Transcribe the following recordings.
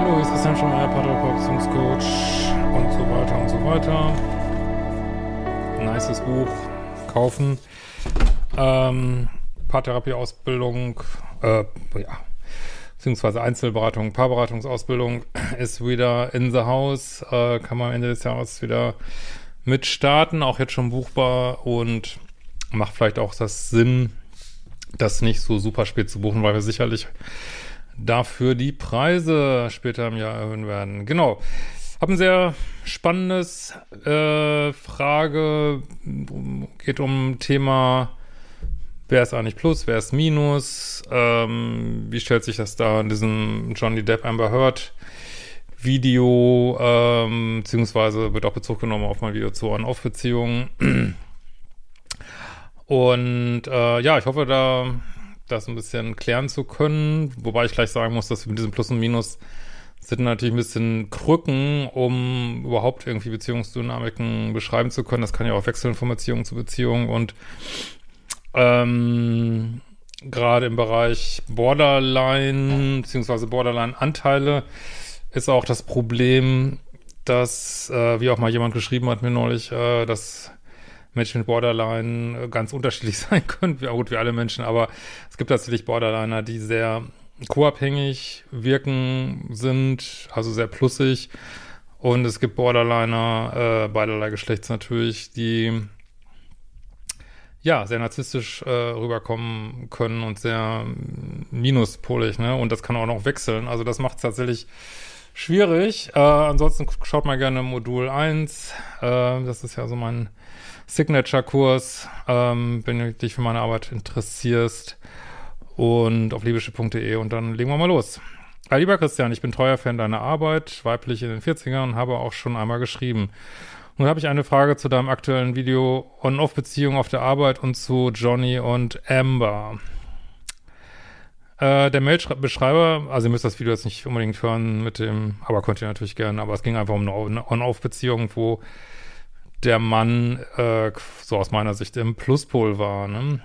Hallo, hier ist Christian Schemeier, Paartherapeut, Beziehungscoach und so weiter und so weiter. Nices Buch, kaufen. Ähm, Paartherapie-Ausbildung, äh, ja, beziehungsweise Einzelberatung, Paarberatungsausbildung ist wieder in the house, äh, kann man Ende des Jahres wieder mit starten, auch jetzt schon buchbar und macht vielleicht auch das Sinn, das nicht so super spät zu buchen, weil wir sicherlich dafür die Preise später im Jahr erhöhen werden. Genau. Hab ein sehr spannendes äh, Frage. Geht um Thema, wer ist eigentlich Plus, wer ist Minus? Ähm, wie stellt sich das da in diesem Johnny Depp Amber Heard Video, ähm, beziehungsweise wird auch Bezug genommen auf mein Video zu On-Off-Beziehungen. Und äh, ja, ich hoffe, da das ein bisschen klären zu können. Wobei ich gleich sagen muss, dass wir mit diesem Plus und Minus sind natürlich ein bisschen Krücken, um überhaupt irgendwie Beziehungsdynamiken beschreiben zu können. Das kann ja auch wechseln von Beziehung zu Beziehung und ähm, gerade im Bereich Borderline beziehungsweise Borderline-Anteile ist auch das Problem, dass, äh, wie auch mal jemand geschrieben hat mir neulich, äh, dass Menschen mit Borderline äh, ganz unterschiedlich sein können, wie gut wie alle Menschen, aber es gibt tatsächlich Borderliner, die sehr co-abhängig wirken sind, also sehr plussig. Und es gibt Borderliner äh, beiderlei Geschlechts natürlich, die ja sehr narzisstisch äh, rüberkommen können und sehr mm, minuspolig, ne? Und das kann auch noch wechseln. Also das macht es tatsächlich schwierig. Äh, ansonsten schaut mal gerne Modul 1. Äh, das ist ja so mein Signature-Kurs, ähm, wenn du dich für meine Arbeit interessierst. Und auf liebische.de und dann legen wir mal los. Lieber Christian, ich bin treuer Fan deiner Arbeit, weiblich in den 40ern und habe auch schon einmal geschrieben. Nun habe ich eine Frage zu deinem aktuellen Video On-Off-Beziehung auf der Arbeit und zu Johnny und Amber. Äh, der Mail-Beschreiber, also ihr müsst das Video jetzt nicht unbedingt hören mit dem, aber könnt ihr natürlich gerne, aber es ging einfach um eine On-Off-Beziehung, wo der Mann, äh, so aus meiner Sicht, im Pluspol war. Ne?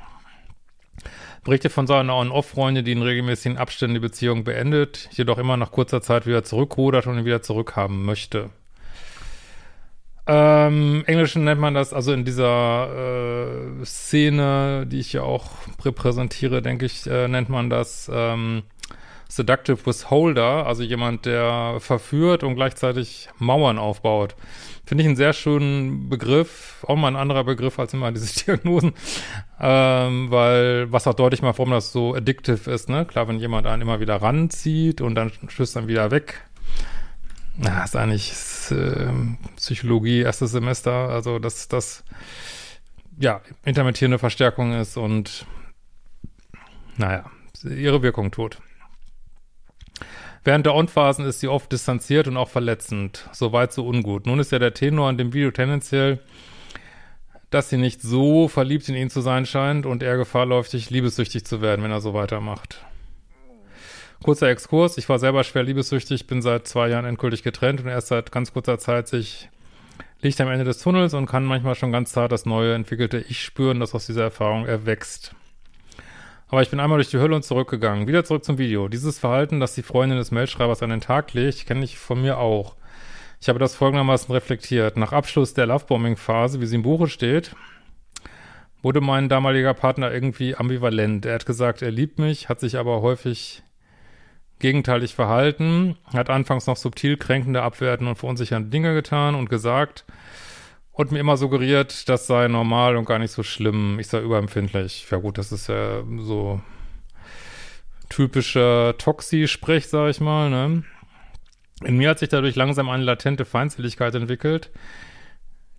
Berichte von seiner On-Off-Freundin, die in regelmäßigen Abständen die Beziehung beendet, jedoch immer nach kurzer Zeit wieder zurückrudert und ihn wieder zurückhaben möchte. Ähm, Englischen nennt man das, also in dieser äh, Szene, die ich ja auch repräsentiere, denke ich, äh, nennt man das ähm, Seductive Withholder, also jemand, der verführt und gleichzeitig Mauern aufbaut. Finde ich einen sehr schönen Begriff, auch mal ein anderer Begriff als immer diese Diagnosen, ähm, weil was auch deutlich macht, warum das so addictive ist, ne? Klar, wenn jemand einen immer wieder ranzieht und dann stößt dann wieder weg, na, ist eigentlich ist, äh, Psychologie, erstes Semester, also dass das ja intermittierende Verstärkung ist und naja, ihre Wirkung tut. Während der On-Phasen ist sie oft distanziert und auch verletzend. Soweit so ungut. Nun ist ja der Tenor in dem Video tendenziell, dass sie nicht so verliebt in ihn zu sein scheint und er Gefahr läuft, liebessüchtig zu werden, wenn er so weitermacht. Kurzer Exkurs. Ich war selber schwer liebessüchtig, bin seit zwei Jahren endgültig getrennt und erst seit ganz kurzer Zeit sich Licht am Ende des Tunnels und kann manchmal schon ganz zart das neue entwickelte Ich spüren, das aus dieser Erfahrung erwächst. Aber ich bin einmal durch die Hölle und zurückgegangen. Wieder zurück zum Video. Dieses Verhalten, das die Freundin des Mailschreibers an den Tag legt, kenne ich von mir auch. Ich habe das folgendermaßen reflektiert. Nach Abschluss der Lovebombing-Phase, wie sie im Buche steht, wurde mein damaliger Partner irgendwie ambivalent. Er hat gesagt, er liebt mich, hat sich aber häufig gegenteilig verhalten, hat anfangs noch subtil kränkende, abwertende und verunsichernde Dinge getan und gesagt und mir immer suggeriert, das sei normal und gar nicht so schlimm, ich sei überempfindlich. Ja gut, das ist ja so typischer Toxi-Sprech, sag ich mal, ne? In mir hat sich dadurch langsam eine latente Feindseligkeit entwickelt,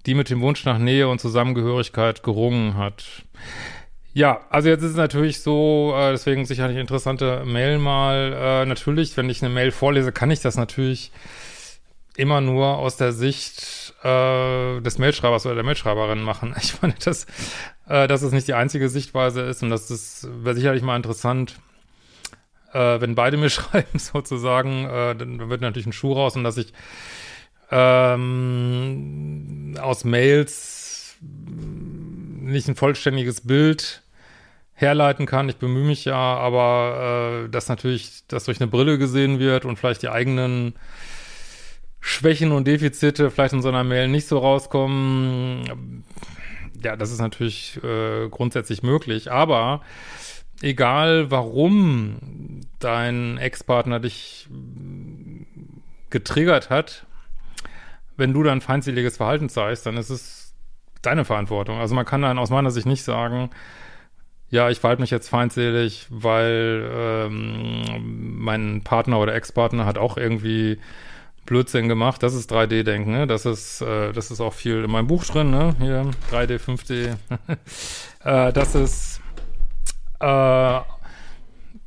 die mit dem Wunsch nach Nähe und Zusammengehörigkeit gerungen hat. Ja, also jetzt ist es natürlich so, äh, deswegen sicherlich interessante Mail mal. Äh, natürlich, wenn ich eine Mail vorlese, kann ich das natürlich immer nur aus der Sicht äh, des Mailschreibers oder der Mailschreiberin machen. Ich meine, dass, äh, dass es nicht die einzige Sichtweise ist und das ist wäre sicherlich mal interessant, äh, wenn beide mir schreiben sozusagen, äh, dann wird natürlich ein Schuh raus und dass ich ähm, aus Mails nicht ein vollständiges Bild herleiten kann. Ich bemühe mich ja, aber äh, dass natürlich das durch eine Brille gesehen wird und vielleicht die eigenen Schwächen und Defizite vielleicht in so einer Mail nicht so rauskommen. Ja, das ist natürlich äh, grundsätzlich möglich, aber egal warum dein Ex-Partner dich getriggert hat, wenn du dann feindseliges Verhalten zeigst, dann ist es deine Verantwortung. Also man kann dann aus meiner Sicht nicht sagen, ja, ich verhalte mich jetzt feindselig, weil ähm, mein Partner oder Ex-Partner hat auch irgendwie Blödsinn gemacht. Das ist 3D-Denken, ne? Das ist, äh, das ist auch viel in meinem Buch drin, ne? Hier, 3D, 5D. äh, das ist, äh,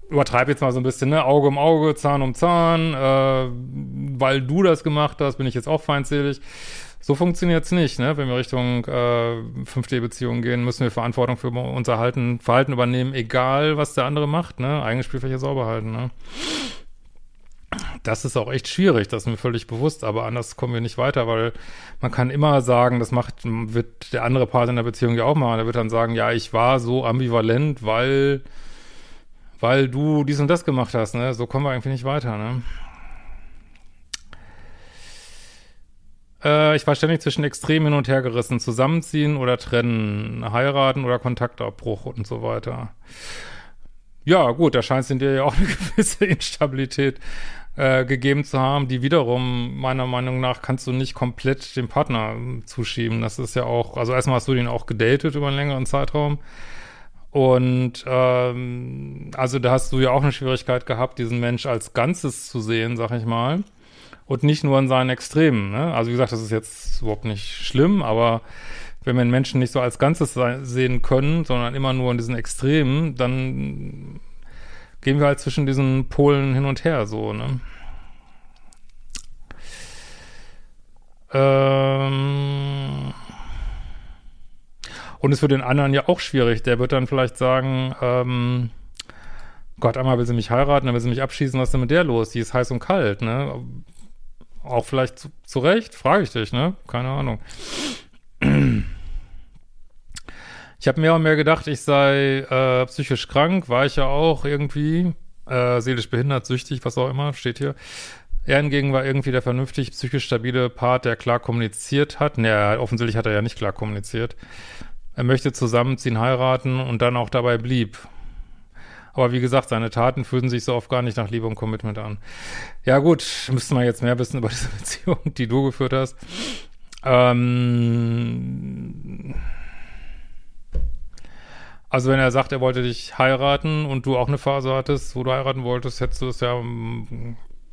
übertreibe jetzt mal so ein bisschen, ne? Auge um Auge, Zahn um Zahn, äh, weil du das gemacht hast, bin ich jetzt auch feindselig. So funktioniert's nicht, ne? Wenn wir Richtung äh, 5D-Beziehungen gehen, müssen wir Verantwortung für unser Verhalten, Verhalten übernehmen, egal was der andere macht, ne? Eigene Spielfläche sauber halten, ne? Das ist auch echt schwierig, das ist mir völlig bewusst, aber anders kommen wir nicht weiter, weil man kann immer sagen, das macht, wird der andere Part in der Beziehung ja auch machen. Der wird dann sagen, ja, ich war so ambivalent, weil, weil du dies und das gemacht hast, ne? So kommen wir irgendwie nicht weiter, ne? Äh, ich war ständig zwischen Extremen hin und her gerissen, zusammenziehen oder trennen, heiraten oder Kontaktabbruch und so weiter. Ja, gut, da scheint es in dir ja auch eine gewisse Instabilität äh, gegeben zu haben, die wiederum meiner Meinung nach kannst du nicht komplett dem Partner zuschieben. Das ist ja auch, also erstmal hast du den auch gedatet über einen längeren Zeitraum. Und ähm, also da hast du ja auch eine Schwierigkeit gehabt, diesen Mensch als Ganzes zu sehen, sag ich mal. Und nicht nur in seinen Extremen. Ne? Also wie gesagt, das ist jetzt überhaupt nicht schlimm, aber wenn wir Menschen nicht so als Ganzes sehen können, sondern immer nur in diesen Extremen, dann gehen wir halt zwischen diesen Polen hin und her, so, ne? Ähm und ist für den anderen ja auch schwierig. Der wird dann vielleicht sagen, ähm, Gott, einmal will sie mich heiraten, dann will sie mich abschießen, was ist denn mit der los? Die ist heiß und kalt, ne? Auch vielleicht zu, zu Recht, frage ich dich, ne? Keine Ahnung. Ich habe mehr und mehr gedacht, ich sei äh, psychisch krank, war ich ja auch irgendwie, äh, seelisch behindert, süchtig, was auch immer, steht hier. Er hingegen war irgendwie der vernünftig psychisch stabile Part, der klar kommuniziert hat. Naja, offensichtlich hat er ja nicht klar kommuniziert. Er möchte zusammenziehen, heiraten und dann auch dabei blieb. Aber wie gesagt, seine Taten fühlen sich so oft gar nicht nach Liebe und Commitment an. Ja gut, müsste man jetzt mehr wissen über diese Beziehung, die du geführt hast. Ähm also wenn er sagt, er wollte dich heiraten und du auch eine Phase hattest, wo du heiraten wolltest, hättest du es ja,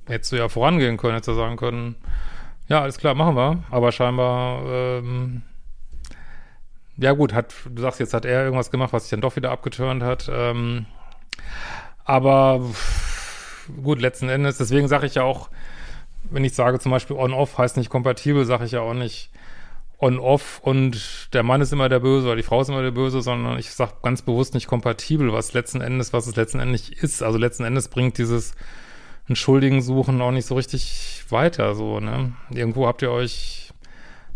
hättest du ja vorangehen können, hättest du sagen können, ja, alles klar, machen wir. Aber scheinbar, ähm, ja gut, hat, du sagst jetzt, hat er irgendwas gemacht, was sich dann doch wieder abgeturnt hat. Ähm, aber gut, letzten Endes, deswegen sage ich ja auch, wenn ich sage zum Beispiel on-off heißt nicht kompatibel, sage ich ja auch nicht, on-off und der Mann ist immer der Böse oder die Frau ist immer der Böse, sondern ich sage ganz bewusst nicht kompatibel, was letzten Endes, was es letzten Endes ist. Also letzten Endes bringt dieses Entschuldigen suchen auch nicht so richtig weiter, so, ne? Irgendwo habt ihr euch,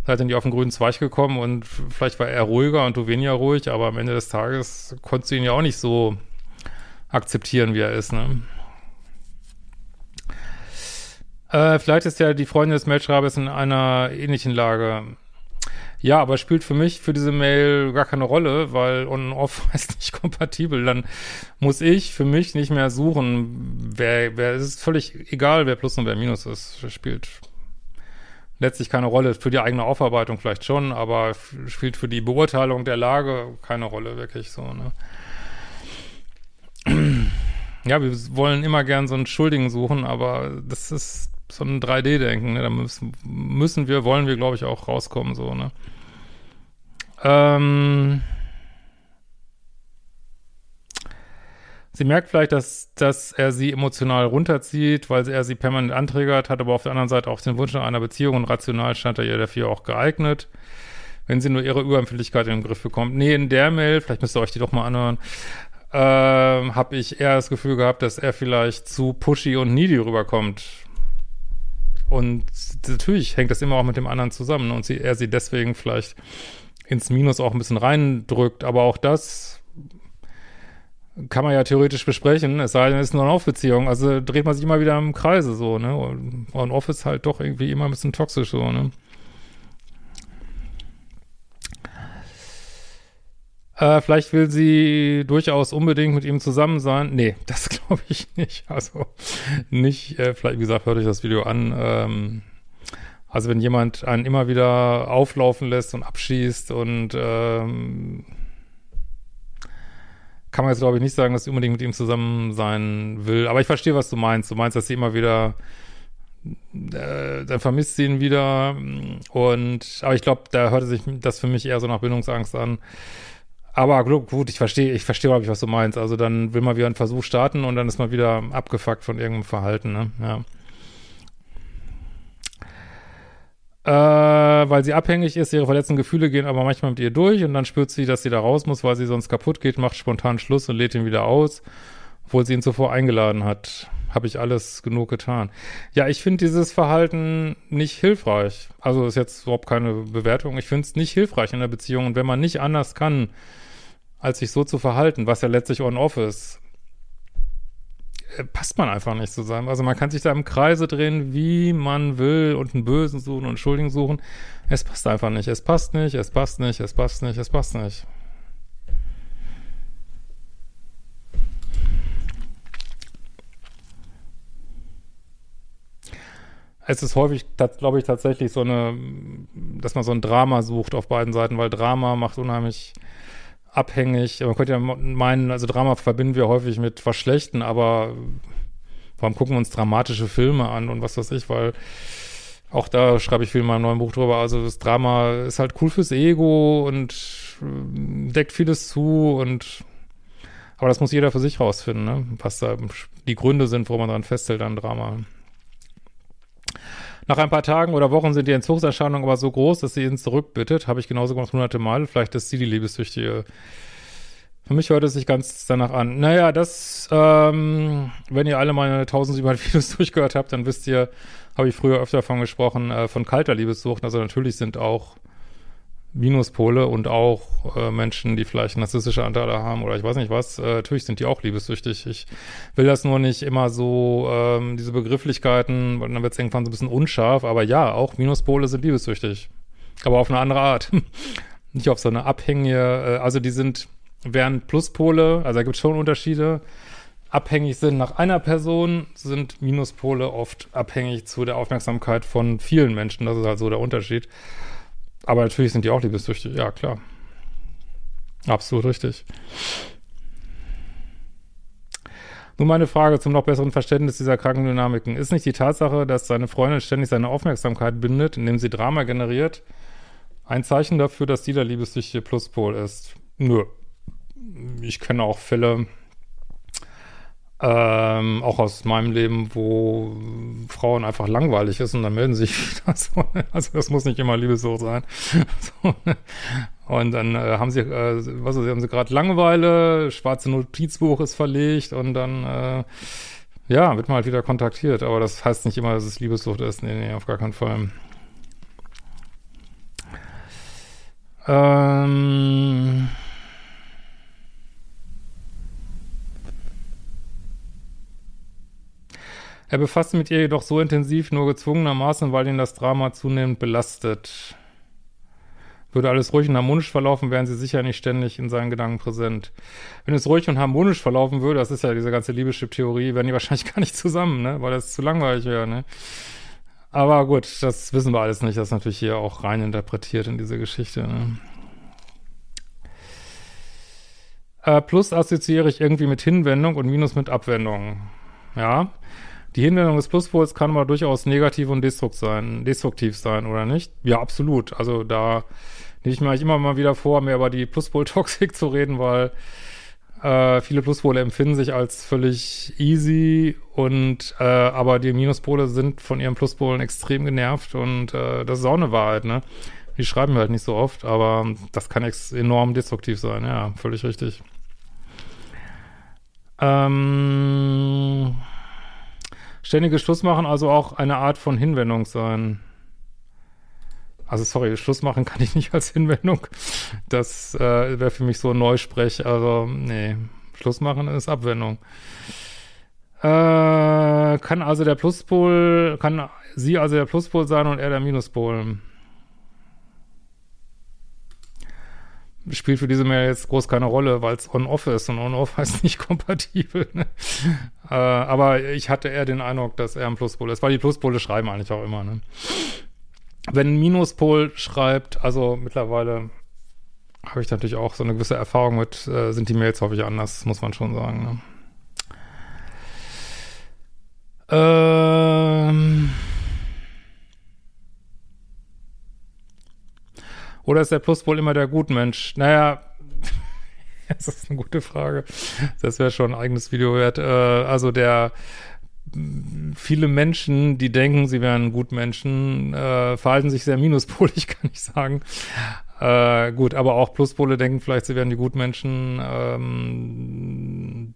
seid ihr auf den grünen Zweig gekommen und vielleicht war er ruhiger und du weniger ruhig, aber am Ende des Tages konntest du ihn ja auch nicht so akzeptieren, wie er ist, ne? Äh, vielleicht ist ja die Freundin des Mailschreibers in einer ähnlichen Lage. Ja, aber spielt für mich für diese Mail gar keine Rolle, weil on-off ist nicht kompatibel. Dann muss ich für mich nicht mehr suchen, wer, wer, es ist völlig egal, wer Plus und wer Minus ist. Spielt letztlich keine Rolle. Für die eigene Aufarbeitung vielleicht schon, aber spielt für die Beurteilung der Lage keine Rolle, wirklich so, ne? ja, wir wollen immer gern so einen Schuldigen suchen, aber das ist so ein 3D-Denken, ne? Da müssen, müssen wir, wollen wir, glaube ich, auch rauskommen, so, ne? Ähm, sie merkt vielleicht, dass, dass er sie emotional runterzieht, weil er sie permanent anträgert, hat aber auf der anderen Seite auch den Wunsch nach einer Beziehung und rational scheint er ihr dafür auch geeignet. Wenn sie nur ihre Überempfindlichkeit in den Griff bekommt. Nee, in der Mail, vielleicht müsst ihr euch die doch mal anhören, ähm, habe ich eher das Gefühl gehabt, dass er vielleicht zu pushy und needy rüberkommt. Und natürlich hängt das immer auch mit dem anderen zusammen und sie, er sie deswegen vielleicht ins Minus auch ein bisschen reindrückt. Aber auch das kann man ja theoretisch besprechen, es sei denn, es ist eine On-Off-Beziehung. Also dreht man sich immer wieder im Kreise so, ne? On-Off ist halt doch irgendwie immer ein bisschen toxisch so, ne? Äh, vielleicht will sie durchaus unbedingt mit ihm zusammen sein. Nee, das glaube ich nicht. Also nicht, äh, vielleicht, wie gesagt, hört euch das Video an. Ähm, also wenn jemand einen immer wieder auflaufen lässt und abschießt und ähm, kann man jetzt, glaube ich, nicht sagen, dass sie unbedingt mit ihm zusammen sein will. Aber ich verstehe, was du meinst. Du meinst, dass sie immer wieder äh, dann vermisst sie ihn wieder und aber ich glaube, da hörte sich das für mich eher so nach Bindungsangst an. Aber gut, ich verstehe, ich verstehe, glaube ich, was du meinst. Also dann will man wieder einen Versuch starten und dann ist man wieder abgefuckt von irgendeinem Verhalten, ne? Ja. Äh, weil sie abhängig ist, ihre verletzten Gefühle gehen aber manchmal mit ihr durch und dann spürt sie, dass sie da raus muss, weil sie sonst kaputt geht, macht spontan Schluss und lädt ihn wieder aus, obwohl sie ihn zuvor eingeladen hat. Habe ich alles genug getan. Ja, ich finde dieses Verhalten nicht hilfreich. Also ist jetzt überhaupt keine Bewertung. Ich finde es nicht hilfreich in der Beziehung. Und wenn man nicht anders kann, als sich so zu verhalten, was ja letztlich on-off ist, äh, passt man einfach nicht zusammen. Also man kann sich da im Kreise drehen, wie man will und einen Bösen suchen und einen Schuldigen suchen. Es passt einfach nicht. Es passt nicht, es passt nicht, es passt nicht, es passt nicht. Es ist häufig, glaube ich, tatsächlich so eine, dass man so ein Drama sucht auf beiden Seiten, weil Drama macht unheimlich abhängig. Man könnte ja meinen, also Drama verbinden wir häufig mit was Schlechten, aber warum gucken wir uns dramatische Filme an und was weiß ich, weil auch da schreibe ich viel in meinem neuen Buch drüber. Also das Drama ist halt cool fürs Ego und äh, deckt vieles zu und aber das muss jeder für sich rausfinden, ne? was da die Gründe sind, wo man dran festhält an Drama. Nach ein paar Tagen oder Wochen sind die Entzugserscheinungen aber so groß, dass sie ihn zurückbittet. Habe ich genauso gemacht hunderte Mal. Vielleicht ist sie die Liebessüchtige. Für mich hört es sich ganz danach an. Naja, das, ähm, wenn ihr alle meine 1700 Videos durchgehört habt, dann wisst ihr, habe ich früher öfter davon gesprochen, äh, von kalter Liebessucht. Also natürlich sind auch Minuspole und auch äh, Menschen, die vielleicht narzisstische Anteile haben oder ich weiß nicht was, äh, natürlich sind die auch liebessüchtig. Ich will das nur nicht immer so, ähm, diese Begrifflichkeiten, dann wird es irgendwann so ein bisschen unscharf, aber ja, auch Minuspole sind liebessüchtig. Aber auf eine andere Art. nicht auf so eine abhängige, äh, also die sind, während Pluspole, also da gibt es schon Unterschiede, abhängig sind nach einer Person, sind Minuspole oft abhängig zu der Aufmerksamkeit von vielen Menschen. Das ist halt so der Unterschied. Aber natürlich sind die auch liebessüchtig, ja klar. Absolut richtig. Nun meine Frage zum noch besseren Verständnis dieser Krankendynamiken. Ist nicht die Tatsache, dass seine Freundin ständig seine Aufmerksamkeit bindet, indem sie Drama generiert, ein Zeichen dafür, dass sie der liebessüchtige Pluspol ist? Nö. Ich kenne auch Fälle, ähm, auch aus meinem Leben, wo Frauen einfach langweilig ist und dann melden sich wieder so. Also das muss nicht immer Liebessucht sein. So. Und dann äh, haben sie, äh, was ist, haben sie gerade Langeweile, schwarze Notizbuch ist verlegt und dann äh, ja, wird man halt wieder kontaktiert. Aber das heißt nicht immer, dass es Liebessucht ist. Nee, nee, auf gar keinen Fall. Ähm Er befasst mit ihr jedoch so intensiv, nur gezwungenermaßen, weil ihn das Drama zunehmend belastet. Würde alles ruhig und harmonisch verlaufen, wären sie sicher nicht ständig in seinen Gedanken präsent. Wenn es ruhig und harmonisch verlaufen würde, das ist ja diese ganze Liebeschip-Theorie, wären die wahrscheinlich gar nicht zusammen, ne? Weil das zu langweilig wäre, ne? Aber gut, das wissen wir alles nicht. Das ist natürlich hier auch rein interpretiert in diese Geschichte, ne? Äh, plus assoziiere ich irgendwie mit Hinwendung und Minus mit Abwendung. Ja. Die Hinwendung des Pluspols kann aber durchaus negativ und destruktiv sein, destruktiv sein, oder nicht? Ja, absolut. Also da nehme ich mir eigentlich immer mal wieder vor, mehr über die Pluspol-Toxik zu reden, weil äh, viele Pluspole empfinden sich als völlig easy und äh, aber die Minuspole sind von ihren Pluspolen extrem genervt und äh, das ist auch eine Wahrheit, ne? Die schreiben halt nicht so oft, aber das kann enorm destruktiv sein, ja, völlig richtig. Ähm, ständiges Schluss machen also auch eine Art von Hinwendung sein. Also sorry, Schluss machen kann ich nicht als Hinwendung. Das äh, wäre für mich so ein Neusprech. Also nee, Schluss machen ist Abwendung. Äh, kann also der Pluspol, kann sie also der Pluspol sein und er der Minuspol. Spielt für diese Mail jetzt groß keine Rolle, weil es on-off ist und on-off heißt nicht kompatibel. Ne? äh, aber ich hatte eher den Eindruck, dass er ein Pluspol ist, weil die Pluspole schreiben eigentlich auch immer. Ne? wenn ein Minuspol schreibt, also mittlerweile habe ich natürlich auch so eine gewisse Erfahrung mit, äh, sind die Mails häufig anders, muss man schon sagen. Ne? Ähm Oder ist der Pluspol immer der Gutmensch? Naja, das ist eine gute Frage. Das wäre schon ein eigenes Video wert. Äh, also der viele Menschen, die denken, sie wären Gutmenschen, äh, verhalten sich sehr minuspolig, kann ich sagen. Äh, gut, aber auch Pluspole denken vielleicht, sie wären die Gutmenschen. Ähm,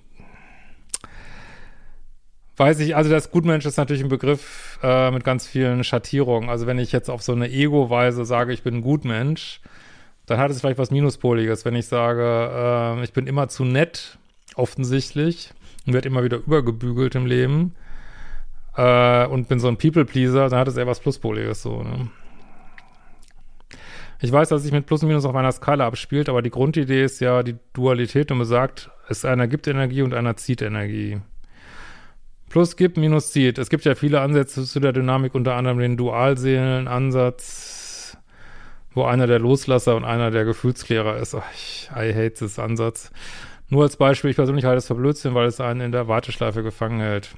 weiß ich, also das Gutmensch ist natürlich ein Begriff äh, mit ganz vielen Schattierungen. Also wenn ich jetzt auf so eine Ego-Weise sage, ich bin ein Gutmensch, dann hat es vielleicht was Minuspoliges. Wenn ich sage, äh, ich bin immer zu nett, offensichtlich, und werde immer wieder übergebügelt im Leben, äh, und bin so ein People-Pleaser, dann hat es eher was Pluspoliges so, ne? Ich weiß, dass sich mit Plus und Minus auf einer Skala abspielt, aber die Grundidee ist ja die Dualität und besagt, es einer gibt Energie und einer zieht Energie. Plus gibt, Minus zieht. Es gibt ja viele Ansätze zu der Dynamik, unter anderem den Dualseelen-Ansatz, wo einer der Loslasser und einer der Gefühlsklärer ist. Oh, ich, I hate this Ansatz. Nur als Beispiel, ich persönlich halte es für Blödsinn, weil es einen in der Warteschleife gefangen hält.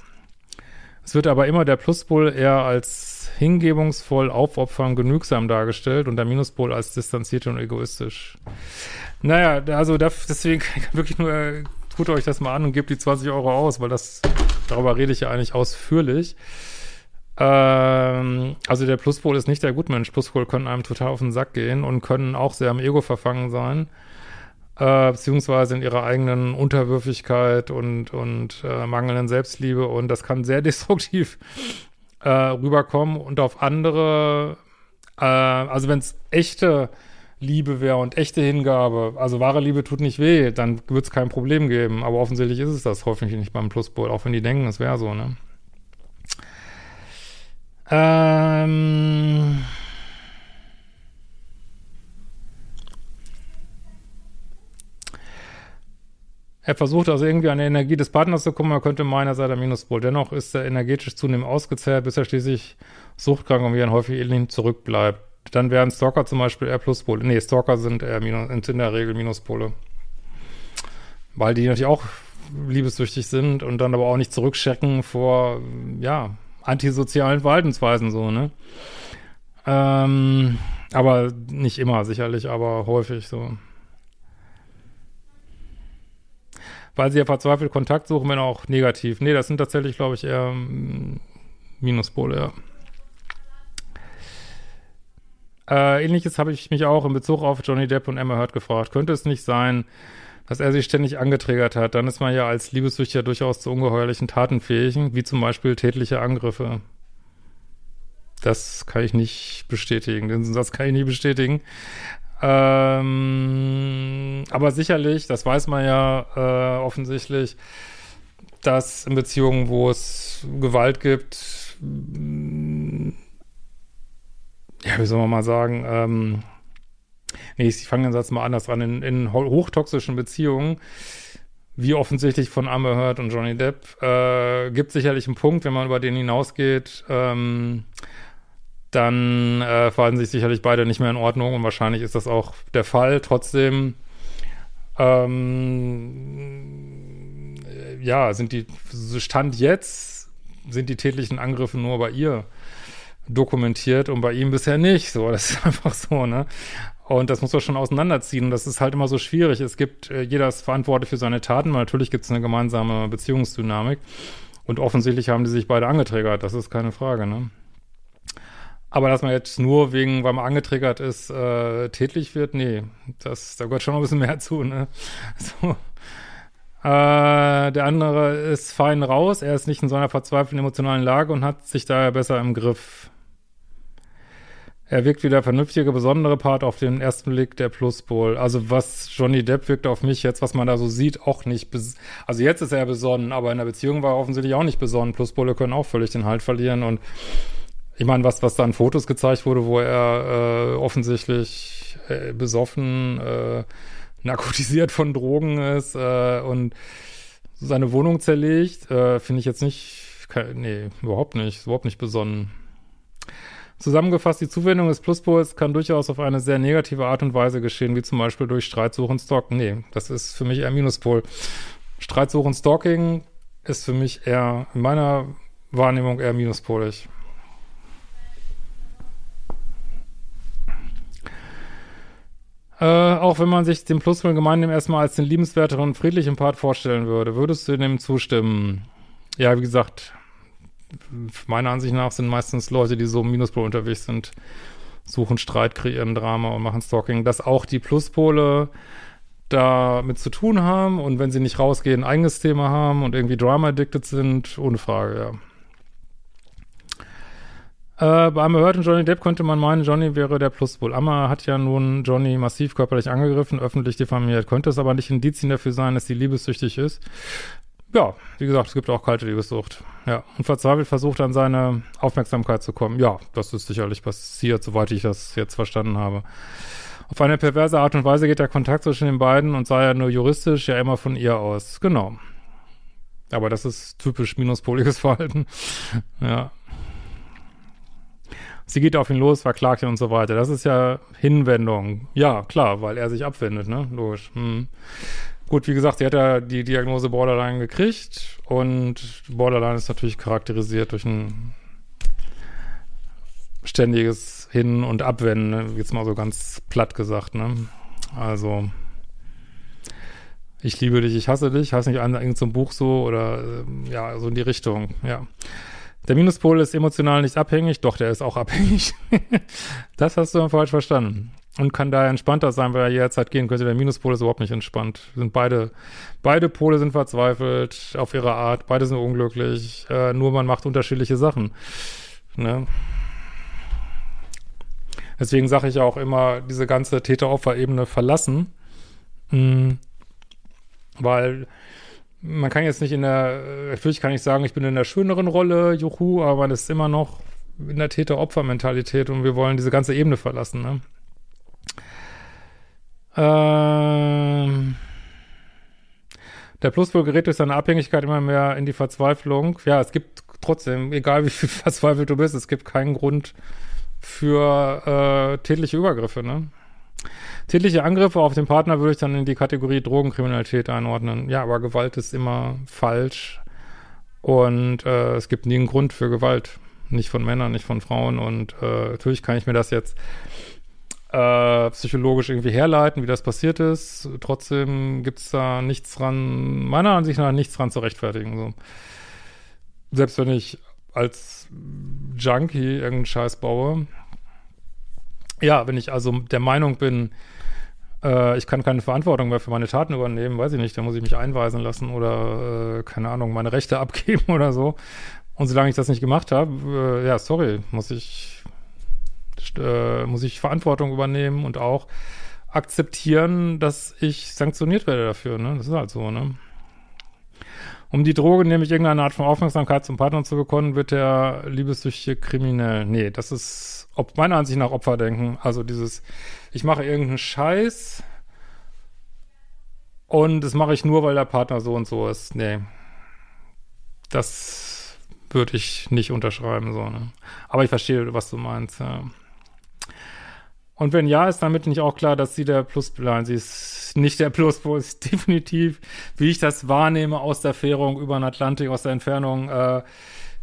Es wird aber immer der Pluspol eher als hingebungsvoll, aufopfern, genügsam dargestellt und der Minuspol als distanziert und egoistisch. Naja, also deswegen wirklich nur, äh, tut euch das mal an und gebt die 20 Euro aus, weil das, darüber rede ich ja eigentlich ausführlich. Ähm, also der Pluspol ist nicht der Gutmensch. Pluspol können einem total auf den Sack gehen und können auch sehr am Ego verfangen sein äh, beziehungsweise in ihrer eigenen Unterwürfigkeit und, und äh, mangelnden Selbstliebe und das kann sehr destruktiv äh, rüberkommen und auf andere, äh, also wenn es echte Liebe wäre und echte Hingabe, also wahre Liebe tut nicht weh, dann wird es kein Problem geben, aber offensichtlich ist es das häufig nicht beim Pluspol, auch wenn die denken, es wäre so, ne? Ähm Er versucht also irgendwie an die Energie des Partners zu kommen, er könnte meiner Seite Minuspol. Dennoch ist er energetisch zunehmend ausgezehrt, bis er schließlich suchtkrank und wie ein häufig ähnlich zurückbleibt. Dann wären Stalker zum Beispiel eher Pluspole. Nee, Stalker sind eher Minus, in der Regel Minuspole. Weil die natürlich auch liebessüchtig sind und dann aber auch nicht zurückchecken vor, ja, antisozialen Verhaltensweisen so, ne? Ähm, aber nicht immer, sicherlich, aber häufig so. weil sie ja verzweifelt Kontakt suchen, wenn auch negativ. Nee, das sind tatsächlich, glaube ich, eher mm, Minuspole, ja. Äh, ähnliches habe ich mich auch in Bezug auf Johnny Depp und Emma Hurt gefragt. Könnte es nicht sein, dass er sich ständig angetriggert hat? Dann ist man ja als Liebessüchtiger durchaus zu ungeheuerlichen Taten fähig, wie zum Beispiel tätliche Angriffe. Das kann ich nicht bestätigen. Den Satz kann ich nicht bestätigen. Ähm, aber sicherlich, das weiß man ja äh, offensichtlich, dass in Beziehungen, wo es Gewalt gibt, ja, wie soll man mal sagen, ähm, nee, ich fange den Satz mal anders an, in, in hochtoxischen Beziehungen, wie offensichtlich von Amber Heard und Johnny Depp, äh, gibt sicherlich einen Punkt, wenn man über den hinausgeht, ähm, dann äh, verhalten sich sicherlich beide nicht mehr in Ordnung und wahrscheinlich ist das auch der Fall. Trotzdem Ähm, ja, sind die, Stand jetzt, sind die tätlichen Angriffe nur bei ihr dokumentiert und bei ihm bisher nicht. So, das ist einfach so, ne? Und das muss man schon auseinanderziehen. Das ist halt immer so schwierig. Es gibt, äh, jeder ist verantwortlich für seine Taten, weil natürlich gibt es eine gemeinsame Beziehungsdynamik. Und offensichtlich haben die sich beide angetriggert, das ist keine Frage, ne? Aber dass man jetzt nur wegen, weil man angetriggert ist, äh, tätlich wird, nee, das, da gehört schon noch ein bisschen mehr zu, ne? So. Äh, der andere ist fein raus, er ist nicht in so einer verzweifelten emotionalen Lage und hat sich daher besser im Griff. Er wirkt wie der vernünftige, besondere Part auf den ersten Blick der Pluspol. Also was Johnny Depp wirkt auf mich jetzt, was man da so sieht, auch nicht. Also jetzt ist er besonnen, aber in der Beziehung war er offensichtlich auch nicht besonnen. Pluspole können auch völlig den Halt verlieren und ich meine, was, was da an Fotos gezeigt wurde, wo er äh, offensichtlich äh, besoffen, äh, narkotisiert von Drogen ist äh, und seine Wohnung zerlegt, äh, finde ich jetzt nicht, nee, überhaupt nicht, überhaupt nicht besonnen. Zusammengefasst, die Zuwendung des Pluspols kann durchaus auf eine sehr negative Art und Weise geschehen, wie zum Beispiel durch Streitsuchen, Stalking. Nee, das ist für mich eher Minuspol. Streitsuchen, Stalking ist für mich eher, in meiner Wahrnehmung eher minuspolig. Äh, auch wenn man sich den Pluspol gemeinsam erstmal als den liebenswerteren und friedlichen Part vorstellen würde, würdest du dem zustimmen? Ja, wie gesagt, meiner Ansicht nach sind meistens Leute, die so im Minuspol unterwegs sind, suchen Streit, kreieren Drama und machen Stalking, dass auch die Pluspole damit zu tun haben und wenn sie nicht rausgehen, ein eigenes Thema haben und irgendwie Drama-addicted sind, ohne Frage, ja. Äh, Heard und Johnny Depp könnte man meinen, Johnny wäre der Pluspol. Amber hat ja nun Johnny massiv körperlich angegriffen, öffentlich diffamiert. Könnte es aber nicht Indizien dafür sein, dass sie liebessüchtig ist? Ja, wie gesagt, es gibt auch kalte Liebessucht. Ja, und verzweifelt versucht an seine Aufmerksamkeit zu kommen. Ja, das ist sicherlich passiert, soweit ich das jetzt verstanden habe. Auf eine perverse Art und Weise geht der Kontakt zwischen den beiden und sei ja nur juristisch ja immer von ihr aus. Genau. Aber das ist typisch minuspoliges Verhalten. ja. Sie geht auf ihn los, verklagt ihn und so weiter. Das ist ja Hinwendung. Ja, klar, weil er sich abwendet, ne? Logisch. Hm. Gut, wie gesagt, sie hat ja die Diagnose Borderline gekriegt und Borderline ist natürlich charakterisiert durch ein ständiges Hin- und Abwenden, ne? jetzt mal so ganz platt gesagt, ne? Also, ich liebe dich, ich hasse dich, heißt nicht irgendein so Buch so oder äh, ja, so in die Richtung, ja. Der Minuspol ist emotional nicht abhängig, doch, der ist auch abhängig. das hast du falsch verstanden und kann daher entspannter sein, weil er jederzeit gehen könnte. Der Minuspol ist überhaupt nicht entspannt. Sind beide, beide Pole sind verzweifelt auf ihre Art, beide sind unglücklich, äh, nur man macht unterschiedliche Sachen. Ne? Deswegen sage ich auch immer, diese ganze Täter-Opfer-Ebene verlassen, mh, hm, weil man kann jetzt nicht in der, natürlich kann ich sagen, ich bin in der schöneren Rolle, juhu, aber man ist immer noch in der Täter-Opfer-Mentalität und wir wollen diese ganze Ebene verlassen, ne? Ähm, der Pluspol gerät durch seine Abhängigkeit immer mehr in die Verzweiflung. Ja, es gibt trotzdem, egal wie viel verzweifelt du bist, es gibt keinen Grund für äh, tätliche Übergriffe, ne? Tätliche Angriffe auf den Partner würde ich dann in die Kategorie Drogenkriminalität einordnen. Ja, aber Gewalt ist immer falsch. Und äh, es gibt nie einen Grund für Gewalt. Nicht von Männern, nicht von Frauen. Und äh, natürlich kann ich mir das jetzt äh, psychologisch irgendwie herleiten, wie das passiert ist. Trotzdem gibt es da nichts dran, meiner Ansicht nach nichts dran zu rechtfertigen. So. Selbst wenn ich als Junkie irgendeinen Scheiß baue. Ja, wenn ich also der Meinung bin, äh, ich kann keine Verantwortung mehr für meine Taten übernehmen, weiß ich nicht, dann muss ich mich einweisen lassen oder, äh, keine Ahnung, meine Rechte abgeben oder so. Und solange ich das nicht gemacht habe, äh, ja, sorry, muss ich äh, muss ich Verantwortung übernehmen und auch akzeptieren, dass ich sanktioniert werde dafür. Ne? Das ist halt so, ne? Um die Droge nämlich irgendeine Art von Aufmerksamkeit zum Partner zu bekommen, wird der liebessüchtige kriminell. Nee, das ist ob, meiner Ansicht nach Opferdenken. Also dieses, ich mache irgendeinen Scheiß und das mache ich nur, weil der Partner so und so ist. Nee. Das würde ich nicht unterschreiben, so, ne? Aber ich verstehe, was du meinst, ja. Und wenn ja, ist damit nicht auch klar, dass sie der Pluspol, nein, sie ist nicht der Pluspol, ist definitiv, wie ich das wahrnehme aus der Fährung über den Atlantik, aus der Entfernung, äh,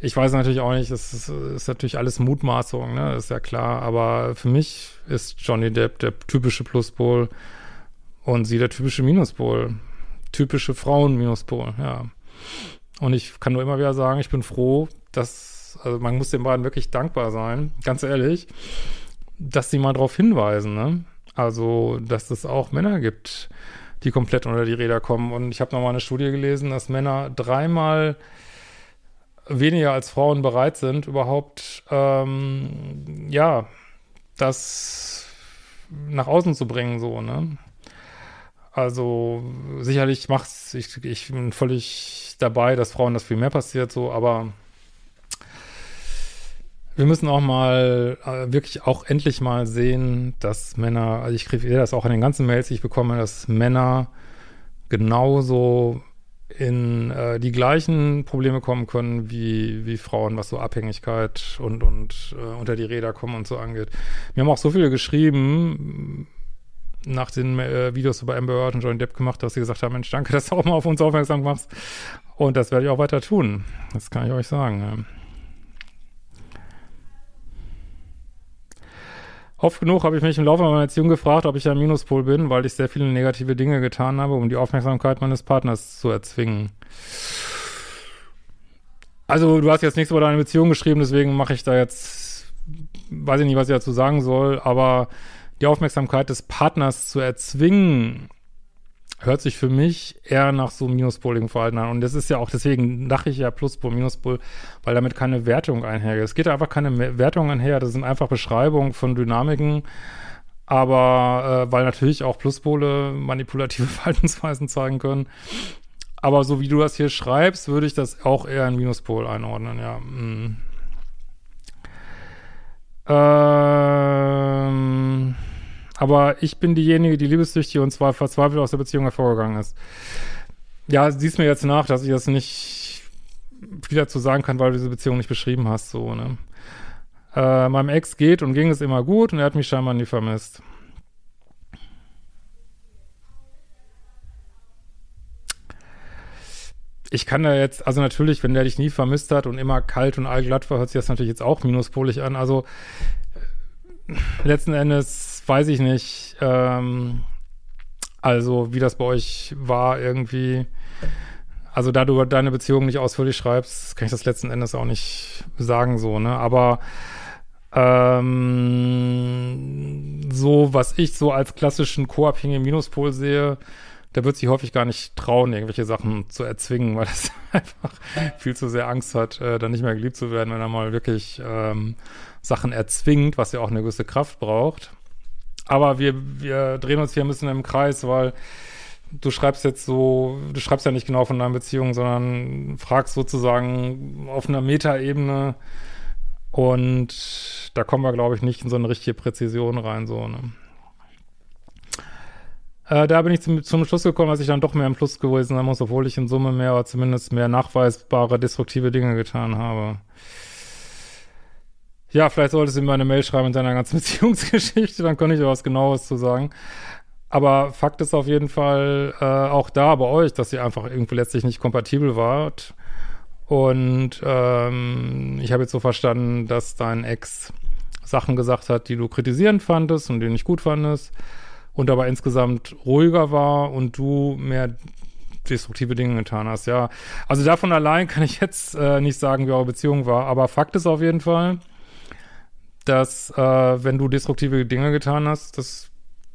ich weiß natürlich auch nicht, es ist, ist, natürlich alles Mutmaßung, ne, ist ja klar, aber für mich ist Johnny Depp der typische Pluspol und sie der typische Minuspol. Typische Frauen-Minuspol, ja. Und ich kann nur immer wieder sagen, ich bin froh, dass, also man muss den beiden wirklich dankbar sein, ganz ehrlich, dass sie mal darauf hinweisen, ne? Also, dass es auch Männer gibt, die komplett unter die Räder kommen. Und ich habe nochmal eine Studie gelesen, dass Männer dreimal weniger als Frauen bereit sind, überhaupt, ähm, ja, das nach außen zu bringen, so, ne? Also, sicherlich macht's, ich, ich bin völlig dabei, dass Frauen das viel mehr passiert, so, aber wir müssen auch mal äh, wirklich auch endlich mal sehen, dass Männer, also ich kriege das auch in den ganzen Mails, die ich bekomme, dass Männer genauso in äh, die gleichen Probleme kommen können wie, wie Frauen, was so Abhängigkeit und, und äh, unter die Räder kommen und so angeht. Mir haben auch so viele geschrieben, nach den äh, Videos über Amber Heard und Johnny Depp gemacht, dass sie gesagt haben, Mensch, danke, dass du auch mal auf uns aufmerksam machst. Und das werde ich auch weiter tun. Das kann ich euch sagen. Ja. Oft genug habe ich mich im Laufe meiner Erziehung gefragt, ob ich ein Minuspol bin, weil ich sehr viele negative Dinge getan habe, um die Aufmerksamkeit meines Partners zu erzwingen. Also, du hast jetzt nichts über deine Beziehung geschrieben, deswegen mache ich da jetzt, weiß ich nicht, was ich dazu sagen soll, aber die Aufmerksamkeit des Partners zu erzwingen, hört sich für mich eher nach so minuspoligen Verhalten an. Und das ist ja auch, deswegen dachte ich ja Pluspol, Minuspol, weil damit keine Wertung einhergeht. Es geht einfach keine Wertung einher, das sind einfach Beschreibungen von Dynamiken, aber äh, weil natürlich auch Pluspole manipulative Verhaltensweisen zeigen können. Aber so wie du das hier schreibst, würde ich das auch eher in Minuspol einordnen, ja. Hm. Ähm aber ich bin diejenige, die liebessüchtig und zwar verzweifelt aus der Beziehung hervorgegangen ist. Ja, siehst mir jetzt nach, dass ich das nicht viel dazu sagen kann, weil du diese Beziehung nicht beschrieben hast, so, ne? Äh, meinem Ex geht und ging es immer gut und er hat mich scheinbar nie vermisst. ich kann da jetzt, also natürlich, wenn der dich nie vermisst hat und immer kalt und allglatt war, hört sich das natürlich jetzt auch minuspolig an. Also letzten Endes weiß ich nicht, ähm, also wie das bei euch war irgendwie. Also da du deine Beziehung nicht ausführlich schreibst, kann ich das letzten Endes auch nicht sagen so, ne? Aber ähm, so, was ich so als klassischen co-abhängigen Minuspol sehe, der wird sich häufig gar nicht trauen, irgendwelche Sachen zu erzwingen, weil es einfach viel zu sehr Angst hat, äh, dann nicht mehr geliebt zu werden, wenn er mal wirklich ähm, Sachen erzwingt, was ja auch eine gewisse Kraft braucht. Aber wir, wir drehen uns hier ein bisschen im Kreis, weil du schreibst jetzt so, du schreibst ja nicht genau von deinen Beziehungen, sondern fragst sozusagen auf einer Metaebene und da kommen wir, glaube ich, nicht in so eine richtige Präzision rein, so, ne? Äh, da bin ich zum, zum Schluss gekommen, dass ich dann doch mehr im Plus gewesen sein muss, obwohl ich in Summe mehr oder zumindest mehr nachweisbare destruktive Dinge getan habe. Ja, vielleicht solltest du mir eine Mail schreiben in deiner ganzen Beziehungsgeschichte, dann kann ich da was genaues zu sagen. Aber Fakt ist auf jeden Fall äh, auch da bei euch, dass ihr einfach irgendwie letztlich nicht kompatibel wart. Und ähm, ich habe jetzt so verstanden, dass dein Ex Sachen gesagt hat, die du kritisierend fandest und die du nicht gut fandest und aber insgesamt ruhiger war und du mehr destruktive Dinge getan hast, ja. Also davon allein kann ich jetzt äh, nicht sagen, wie eure Beziehung war, aber Fakt ist auf jeden Fall, dass äh, wenn du destruktive Dinge getan hast, dass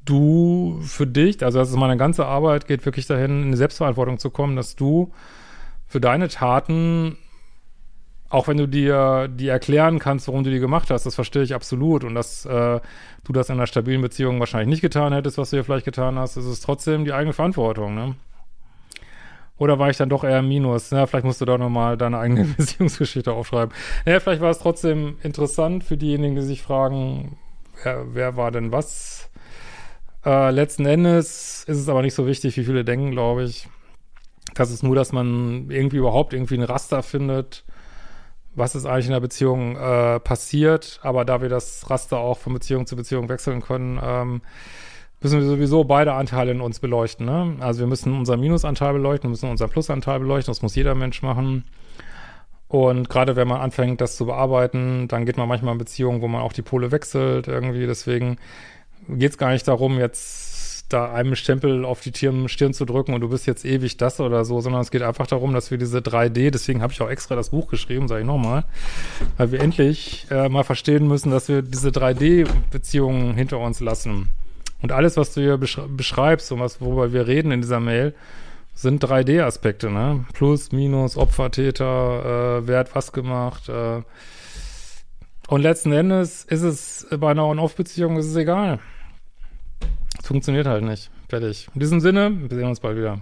du für dich, also das ist meine ganze Arbeit, geht wirklich dahin, in eine Selbstverantwortung zu kommen, dass du für deine Taten, auch wenn du dir die erklären kannst, warum du die gemacht hast, das verstehe ich absolut und dass äh, du das in einer stabilen Beziehung wahrscheinlich nicht getan hättest, was du hier vielleicht getan hast, ist es trotzdem die eigene Verantwortung, ne? Oder war ich dann doch eher Minus? Ja, vielleicht musst du da nochmal deine eigene Beziehungsgeschichte aufschreiben. Naja, vielleicht war es trotzdem interessant für diejenigen, die sich fragen, wer, wer war denn was? Äh, letzten Endes ist es aber nicht so wichtig, wie viele denken, glaube ich. Das ist nur, dass man irgendwie überhaupt irgendwie ein Raster findet, was ist eigentlich in der Beziehung äh, passiert. Aber da wir das Raster auch von Beziehung zu Beziehung wechseln können, ähm, müssen wir sowieso beide Anteile in uns beleuchten. Ne? Also wir müssen unseren Minusanteil beleuchten, müssen unseren Plusanteil beleuchten. Das muss jeder Mensch machen. Und gerade wenn man anfängt, das zu bearbeiten, dann geht man manchmal in Beziehungen, wo man auch die Pole wechselt irgendwie. Deswegen geht es gar nicht darum, jetzt da einem Stempel auf die Stirn, Stirn zu drücken und du bist jetzt ewig das oder so, sondern es geht einfach darum, dass wir diese 3D, deswegen habe ich auch extra das Buch geschrieben, sage ich nochmal, weil wir endlich äh, mal verstehen müssen, dass wir diese 3D-Beziehungen hinter uns lassen. Und alles, was du hier beschreibst und was, worüber wir reden in dieser Mail, sind 3D-Aspekte, ne? Plus, Minus, Opfer, Täter, äh, wer hat was gemacht, äh. Und letzten Endes ist es bei einer On-Off-Beziehung ist es egal. Es funktioniert halt nicht. Fertig. In diesem Sinne, wir sehen uns bald wieder.